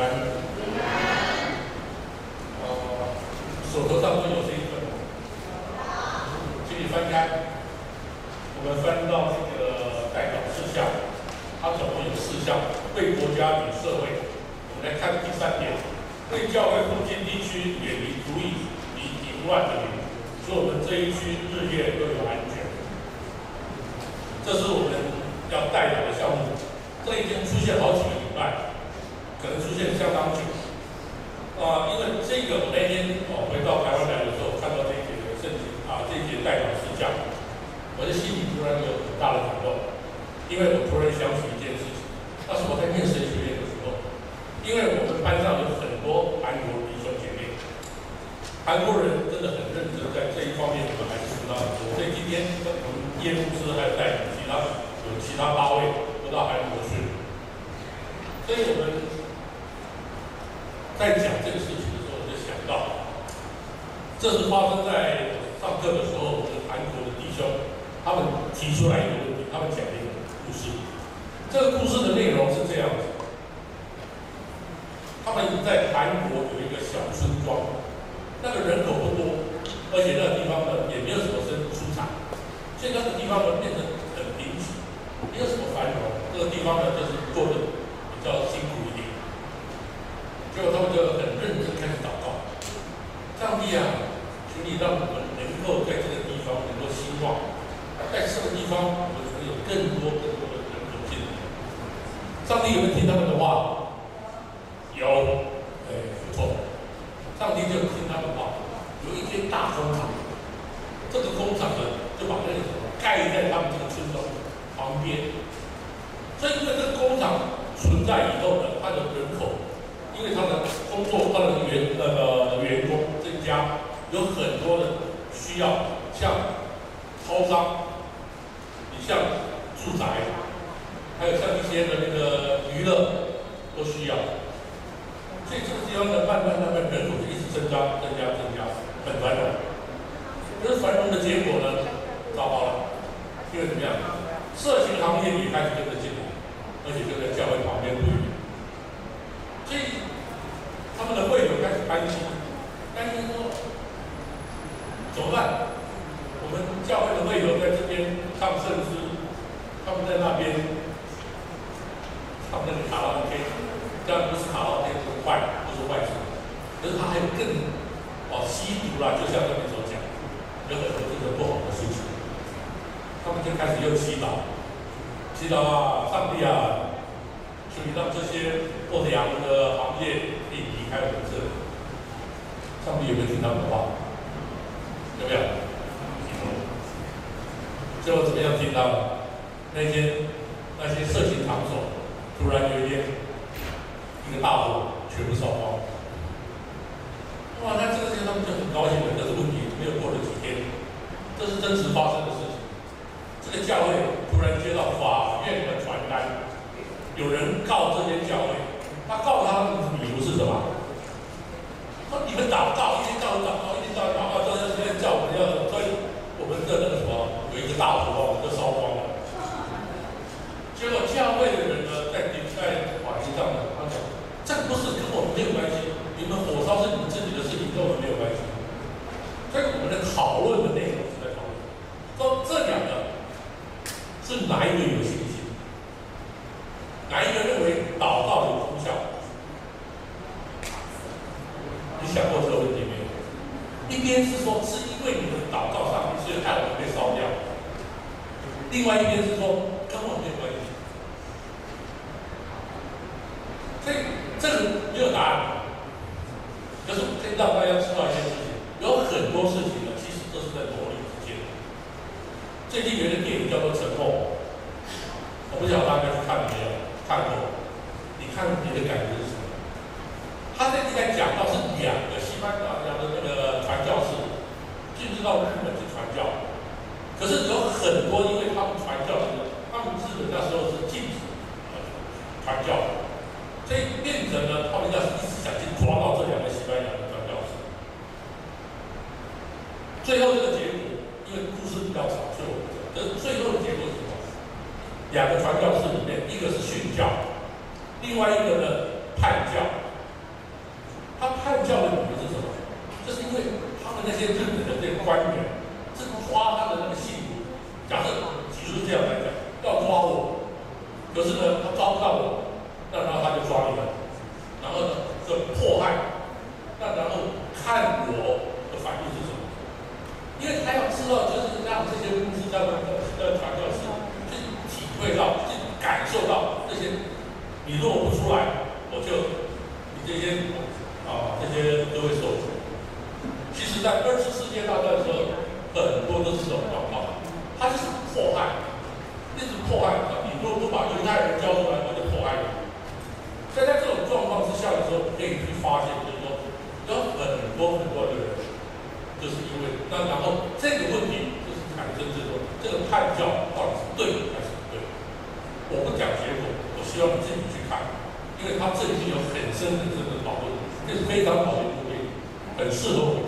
安。呃，手头上都有这一份，请你翻开。我们翻到这个代表事项，它总共有四项：为国家与社会。我们来看第三点，为教会附近地区远离足以以淫乱的人，使我们这一区日夜都有安全。这是我们要代表的项目，这已经出现好几个礼拜，可能出现相当久。啊，因为这个我那天哦回到台湾来的时候，看到这一节的圣经啊，这一节代表事项，我的心里突然有很大的感动，因为我突然想起一件事情，那是我在念神学院的时候，因为我们班上有很多韩国弟兄姐妹，韩国人真的很认真，在这一方面我们还是知道很多，所以今天我们叶牧师还有带领。他有其他八位都到韩国去，所以我们在讲这个事情的时候，我就想到，这是发生在上课的时候，我们韩国的弟兄他们提出来一个问题，他们讲了一个故事。这个故事的内容是这样子：他们在韩国有一个小村庄，那个人口不多，而且那个地方呢也没有什么生出产，所以那个地方呢变成。没有什么繁荣，这个地方呢，就是过得比较辛苦一点。结果他们就很认真开始祷告，上帝啊，求你让我们能够在这个地方能够兴旺，在这个地方我们能有更多更多的人口进来。有没有听他们的话？有，哎，不错。上帝就听他们的话，有一间大工厂，这个工厂呢，就把那个什么盖在他们这个村庄。旁边，所以因为这个工厂存在以后呢，它的人口，因为它的工作，它的员那个员工增加，有很多的需要，像超商，你像住宅，还有像一些的那个娱乐都需要，所以这个地方呢，慢慢慢慢人口就一直增加，增加，增加，很繁荣。可是繁荣的结果呢，糟糕了，因为怎么样？色情行业也开始跟着进来，而且就在教会旁边不远，所以他们的会友开始担心，担心说怎么办？我们教会的会友在这边唱圣诗，他们在那边唱那个卡拉 OK，这样不是卡拉 OK 是坏，不是坏事，可是他还有更哦吸毒啦，就像那边所讲，有很多这个不好的事情。他们就开始又祈祷，祈祷啊，上帝啊，求你让这些不良的行业可以离开我们这里。上帝有没有听他们的话？有没有？最后怎么样听到了？那天那些色情场所突然有一天一个大火全部烧光。哇，那这个时候他们就很高兴的，可是问题没有过了几天，这是真实发生的事情。这个教会突然接到法院的传单，有人告这间教会，他告他们的理由是什么？说你们祷告，一天到晚祷告，一天到晚祷告，这现在叫我们要，所以我们的那个什么有一个大火，我们就烧光了。结果教会的人呢，在在法庭上呢，他讲，这不是跟我们没有关系，你们火烧是你们自己的事情，跟我们没有关系。讨论呢内容是在讨论，说这两个。是哪一个有信心？哪一个认为祷告有功效？你想过这个问题没有？一边是说是因为你们祷告上帝，所以害我们被烧掉；另外一边是说跟我没有关系。所以这个没有答案。可是可以让大家知道一件事情：有很多事情呢，其实都是在魔力之间。最近有一个电影叫做《沉默》，我不晓得大家去看了没有？看过？你看你的感觉是什么？他在这边讲到是两个西班牙的那个传教士进入到日本去传教，可是有很多因为四度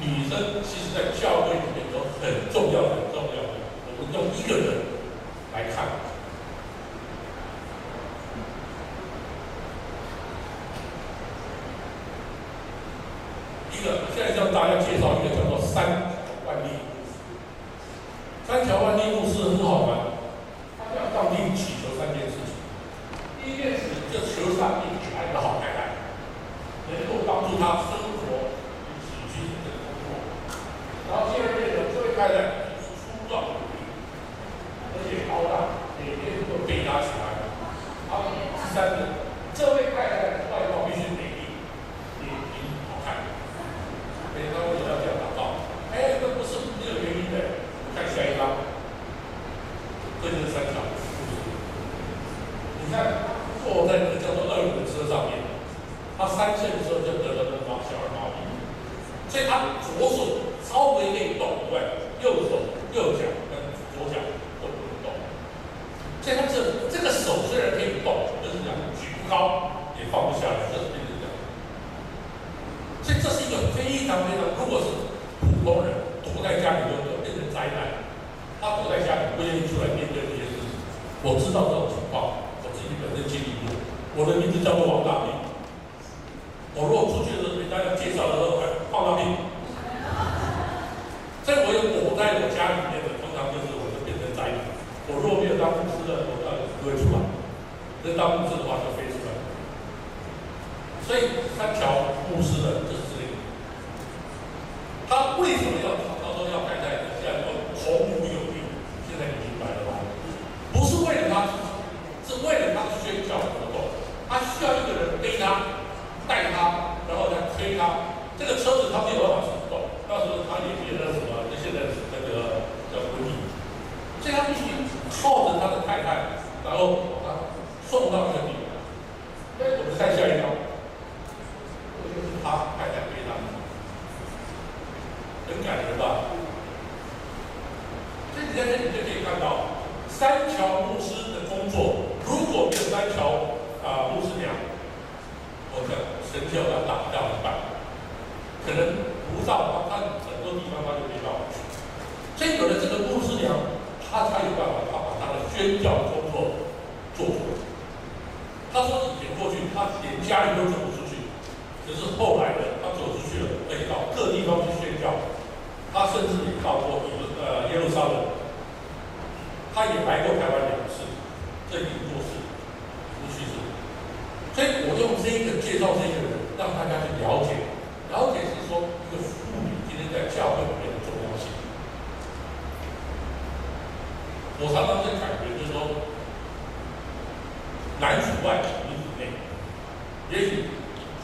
女生其实在教会里面有很重要、很重要的。我们用一个人来看，在这里就可以看到，三桥牧师的工作，如果没有三桥啊、牧师娘，我想神教要打掉一半，可能不到他他很多地方他就没到。所以有了这个牧师娘，他才有办法，他把他的宣教工作做出来。他说以前过去，他连家人都走不出去，可是后来呢，他走出去了，而且到各地方去宣教，他甚至也到过呃耶路撒冷。他也来过台湾两次这里做事不去实所以我用这一个介绍这个人让大家去了解了解是说一个妇女今天在教会里面的重要性。我常常会感觉就是说男主外女主内也许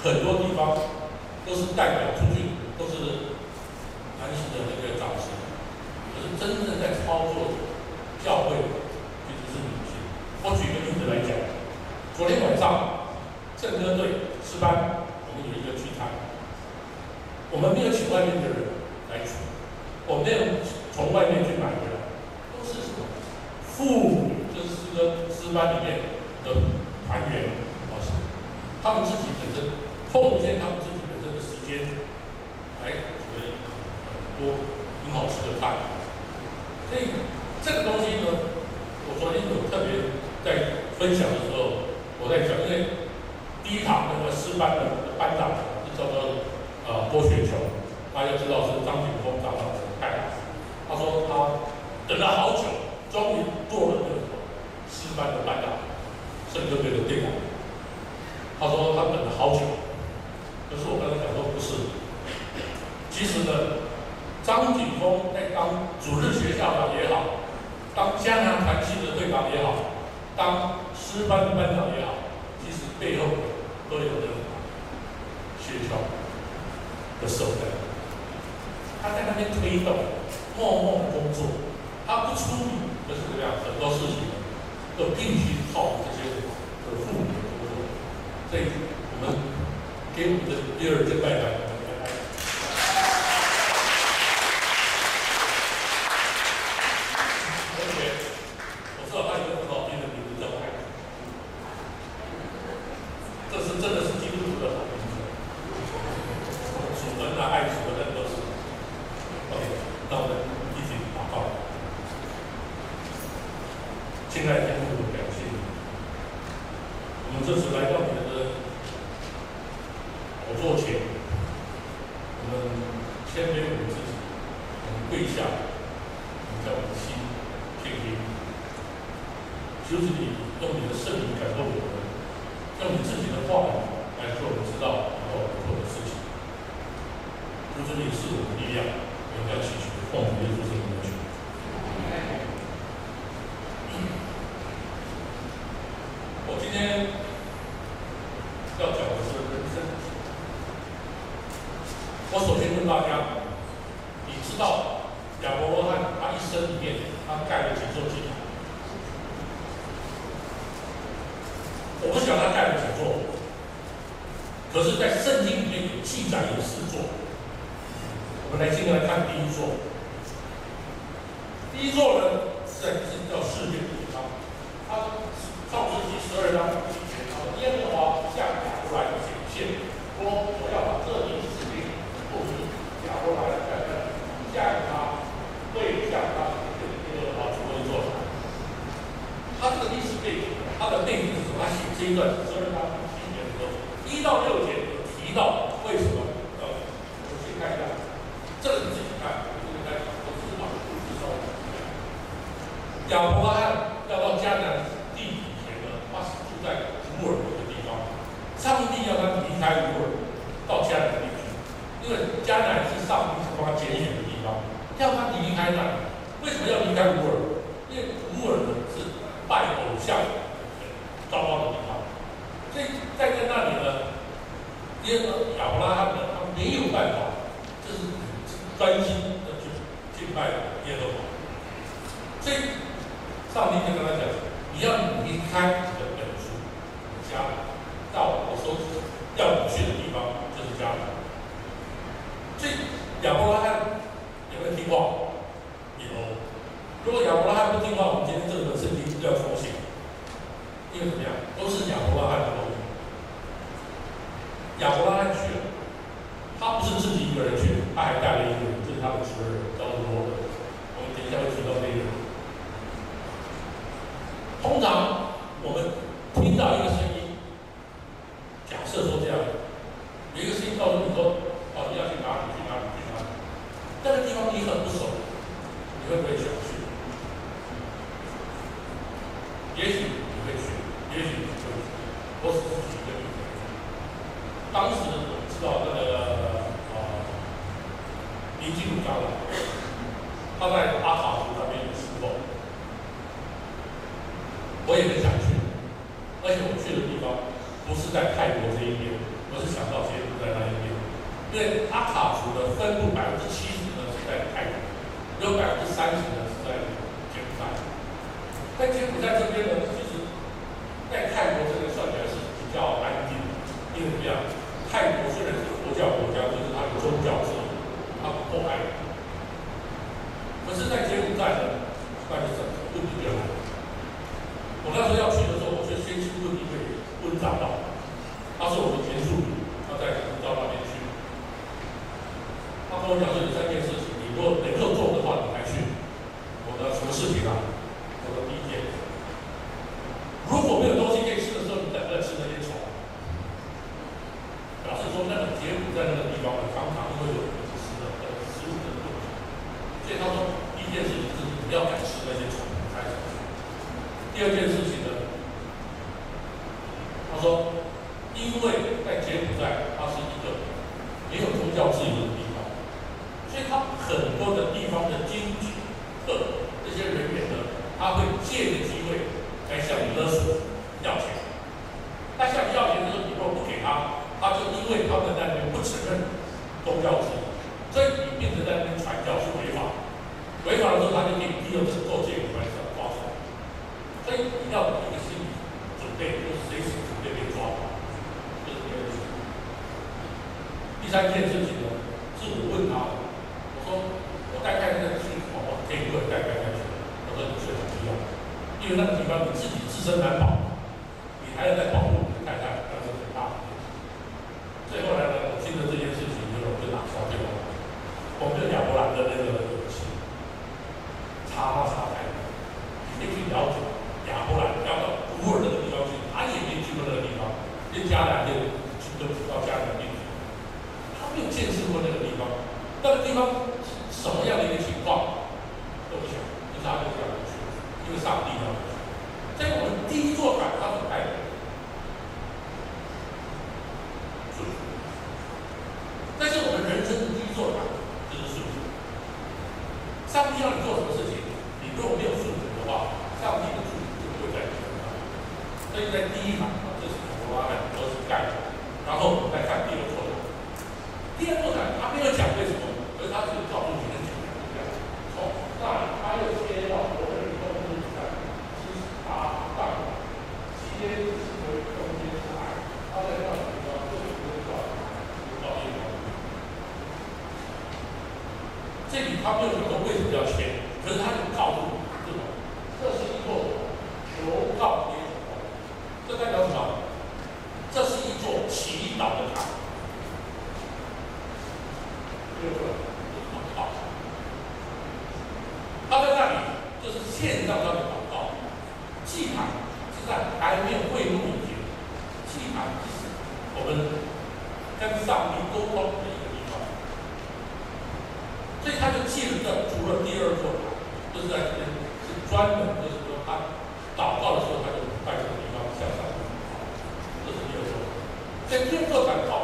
很多地方都是代表出去都是男性的那个掌声可是真正在操作教会其实是女性。我举个例子来讲，昨天晚上圣歌队诗班我们有一个聚餐，我们没有请外面的人来主，我们没有从外面去买回来，都是什么？父母就是诗歌诗班里面的团员，老师，他们自己本身奉献他们自己本身的时间来准备很多很好吃的菜。这个东西呢，我昨天有特别在分享的时候，我在讲，因为第一堂那个师班的班长是叫做呃郭雪球，大家知道是张景峰长老的太太，他说他等了好久。终于做了那个师班的班长，圣歌队的队长。他说他等了好久，可是我刚才讲说不是。其实呢，张景峰在当主任学校的也好，当江南团契的队长也好，当师班的班长也好，其实背后都有着学校的手在。他在那边推动，默默的工作，他不出名。就是这样，很多事情都必须靠这些的父母的工作。所以，我们给我们的第二届这里面他盖了几座祭台，我不晓得他盖了几座，可是在圣经里面有记载有四座，我们来今天来看第一座，第一座呢，是。而且我去的地方不是在泰国这一边，我是想到柬埔寨那一边，因为阿卡族的分布百分之七十呢是在泰国，有百分之三十呢是在柬埔寨，在柬埔寨这边呢，其实，在泰国这边算起来是比较安静的，因为怎么样，泰国虽然是佛教国家，就是它的宗教是它不破坏，可是，在柬埔寨呢，那就是不比较好。我那时候要去的时候。就你会温涨到，他是我的前宿主，他在教那边去。他跟我讲说，有三件事情你不能。整天做转跑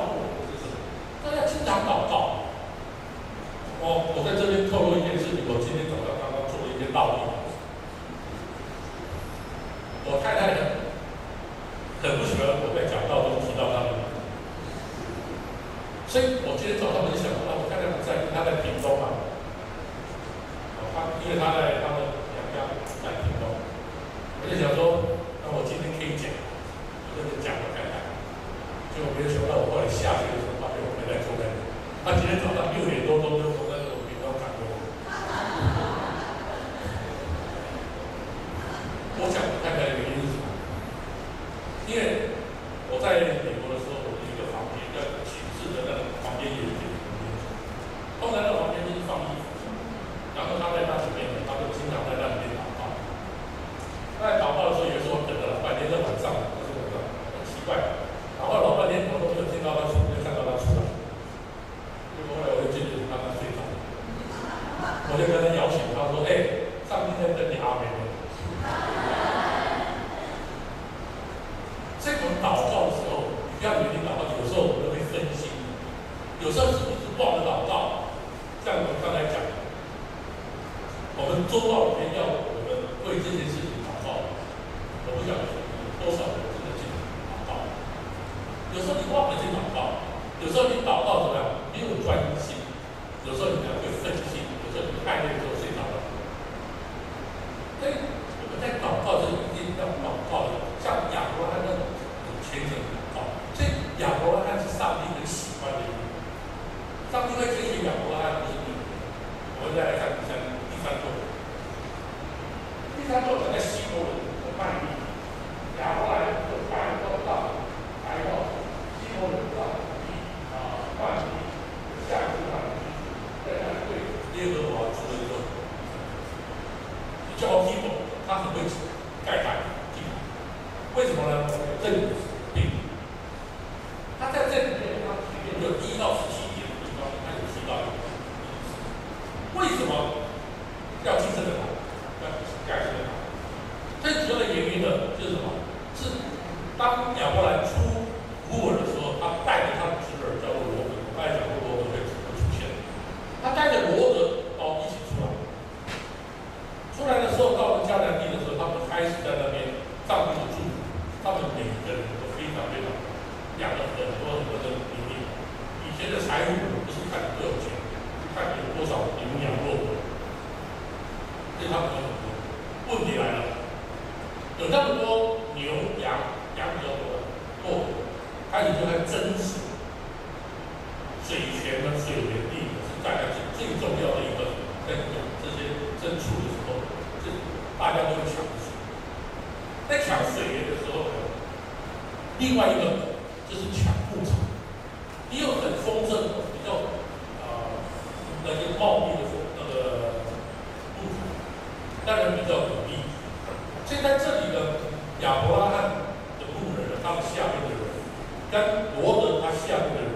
但罗德他下面的人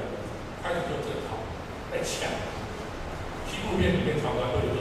开始做这套来抢，西部片里面常常会有。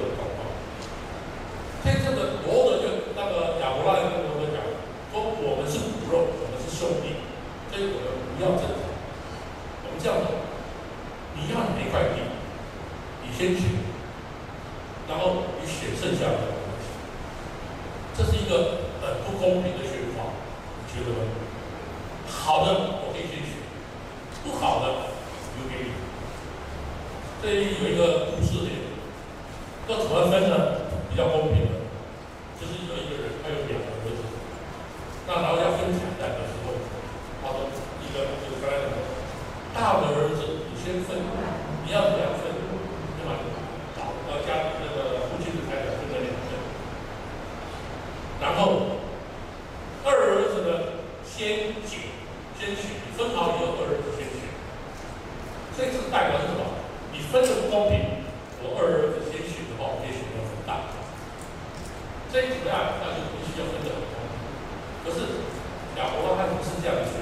这一组的那就必须要分这么可是仰卧它不是这样的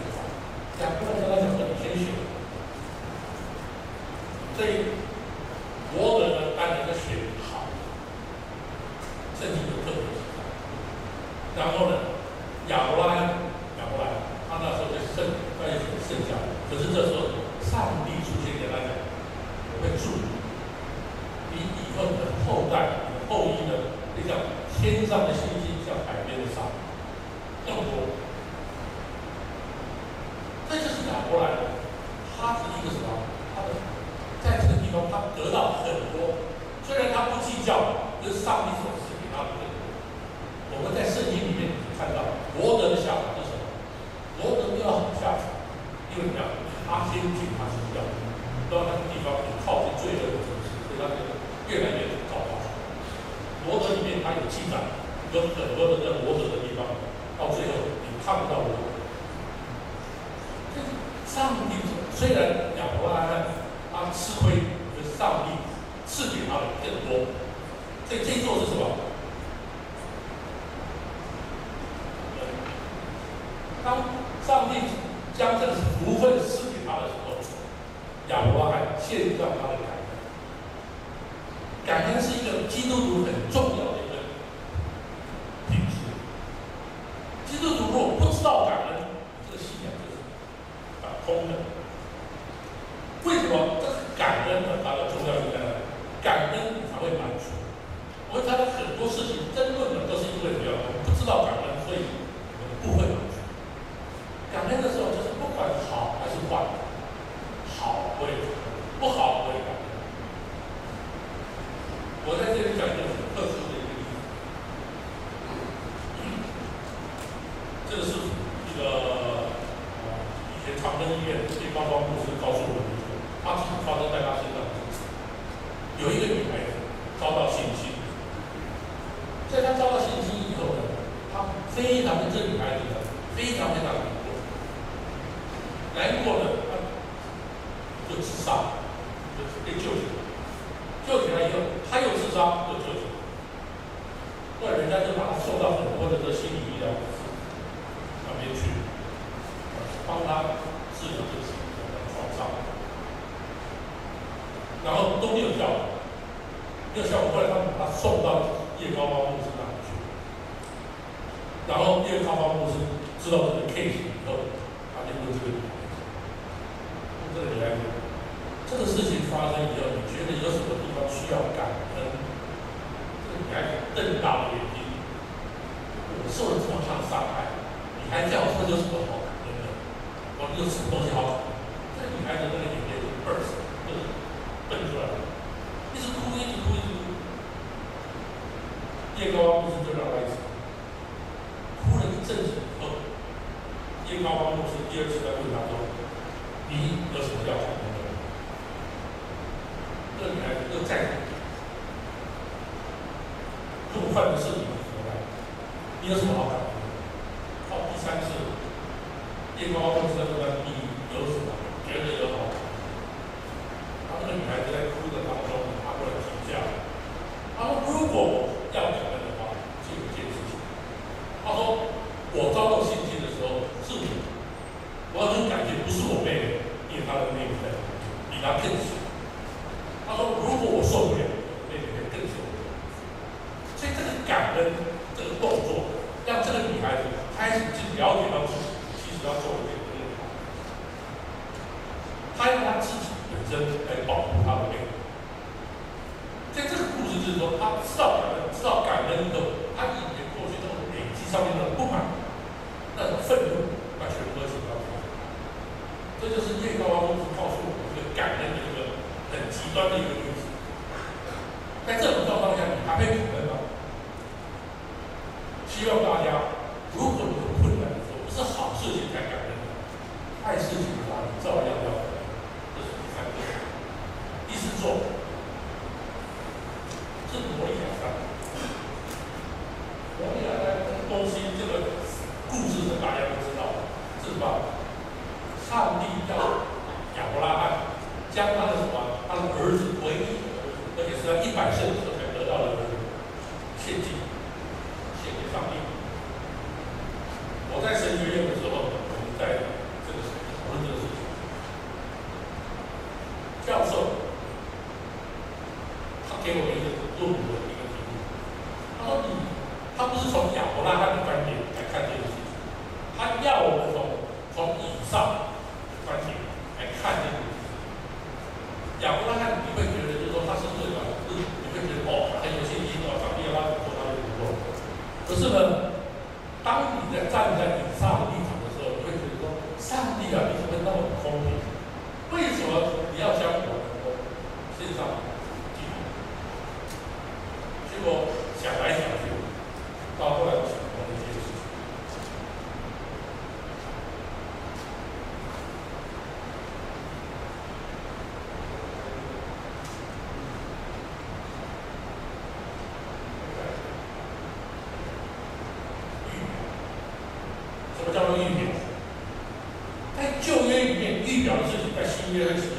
要回答难过难过他就自杀怒愤的事情的时么，你有什么好感？好，第三次，因光包括第这个，你有什么，觉得有好感。他那个女孩子在哭的当中，他过来停价，他说如果我要表白的话，就有件事情。他说我遭到性侵的时候，是我，我很能感觉不是我被，因为他的那一份，比他更。So years.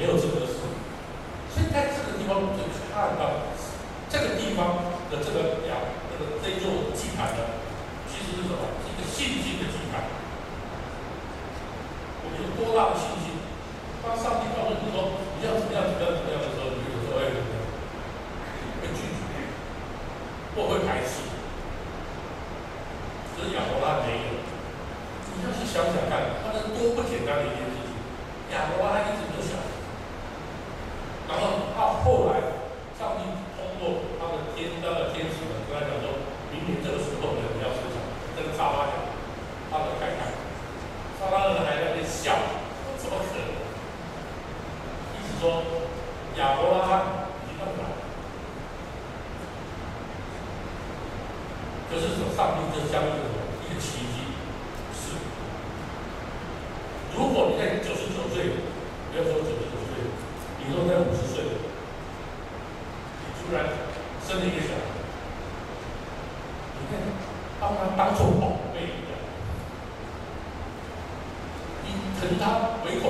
没有这个事。所以在这个地方我们就看到这个地方的这个他为口。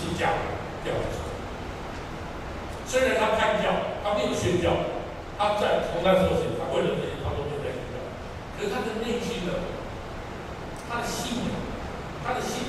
是假调查。虽然他判教，他没有宣教，他在从那时候，他为了这些，他都没有在宣教。可是他的内心呢，他的信仰，他的信。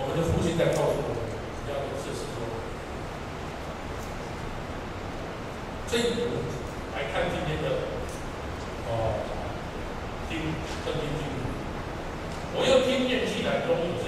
我们的父亲在告诉我们，要测是说，这我们来看今天的哦，听，正经记，我要听见戏来跟我。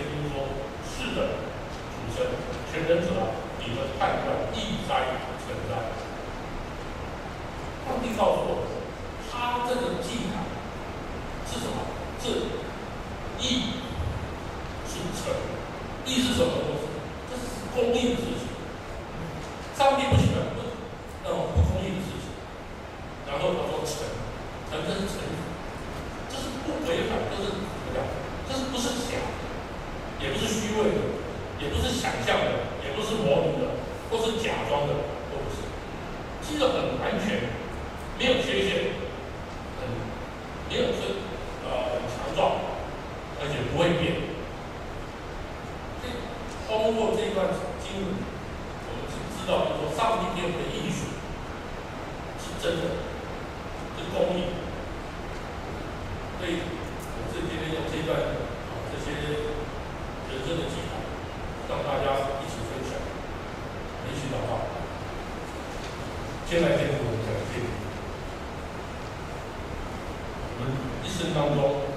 对，我这边用这段啊，这些人生的技巧，让大家一起分享，一起打发。接下来我们讲这里，我们一生当中。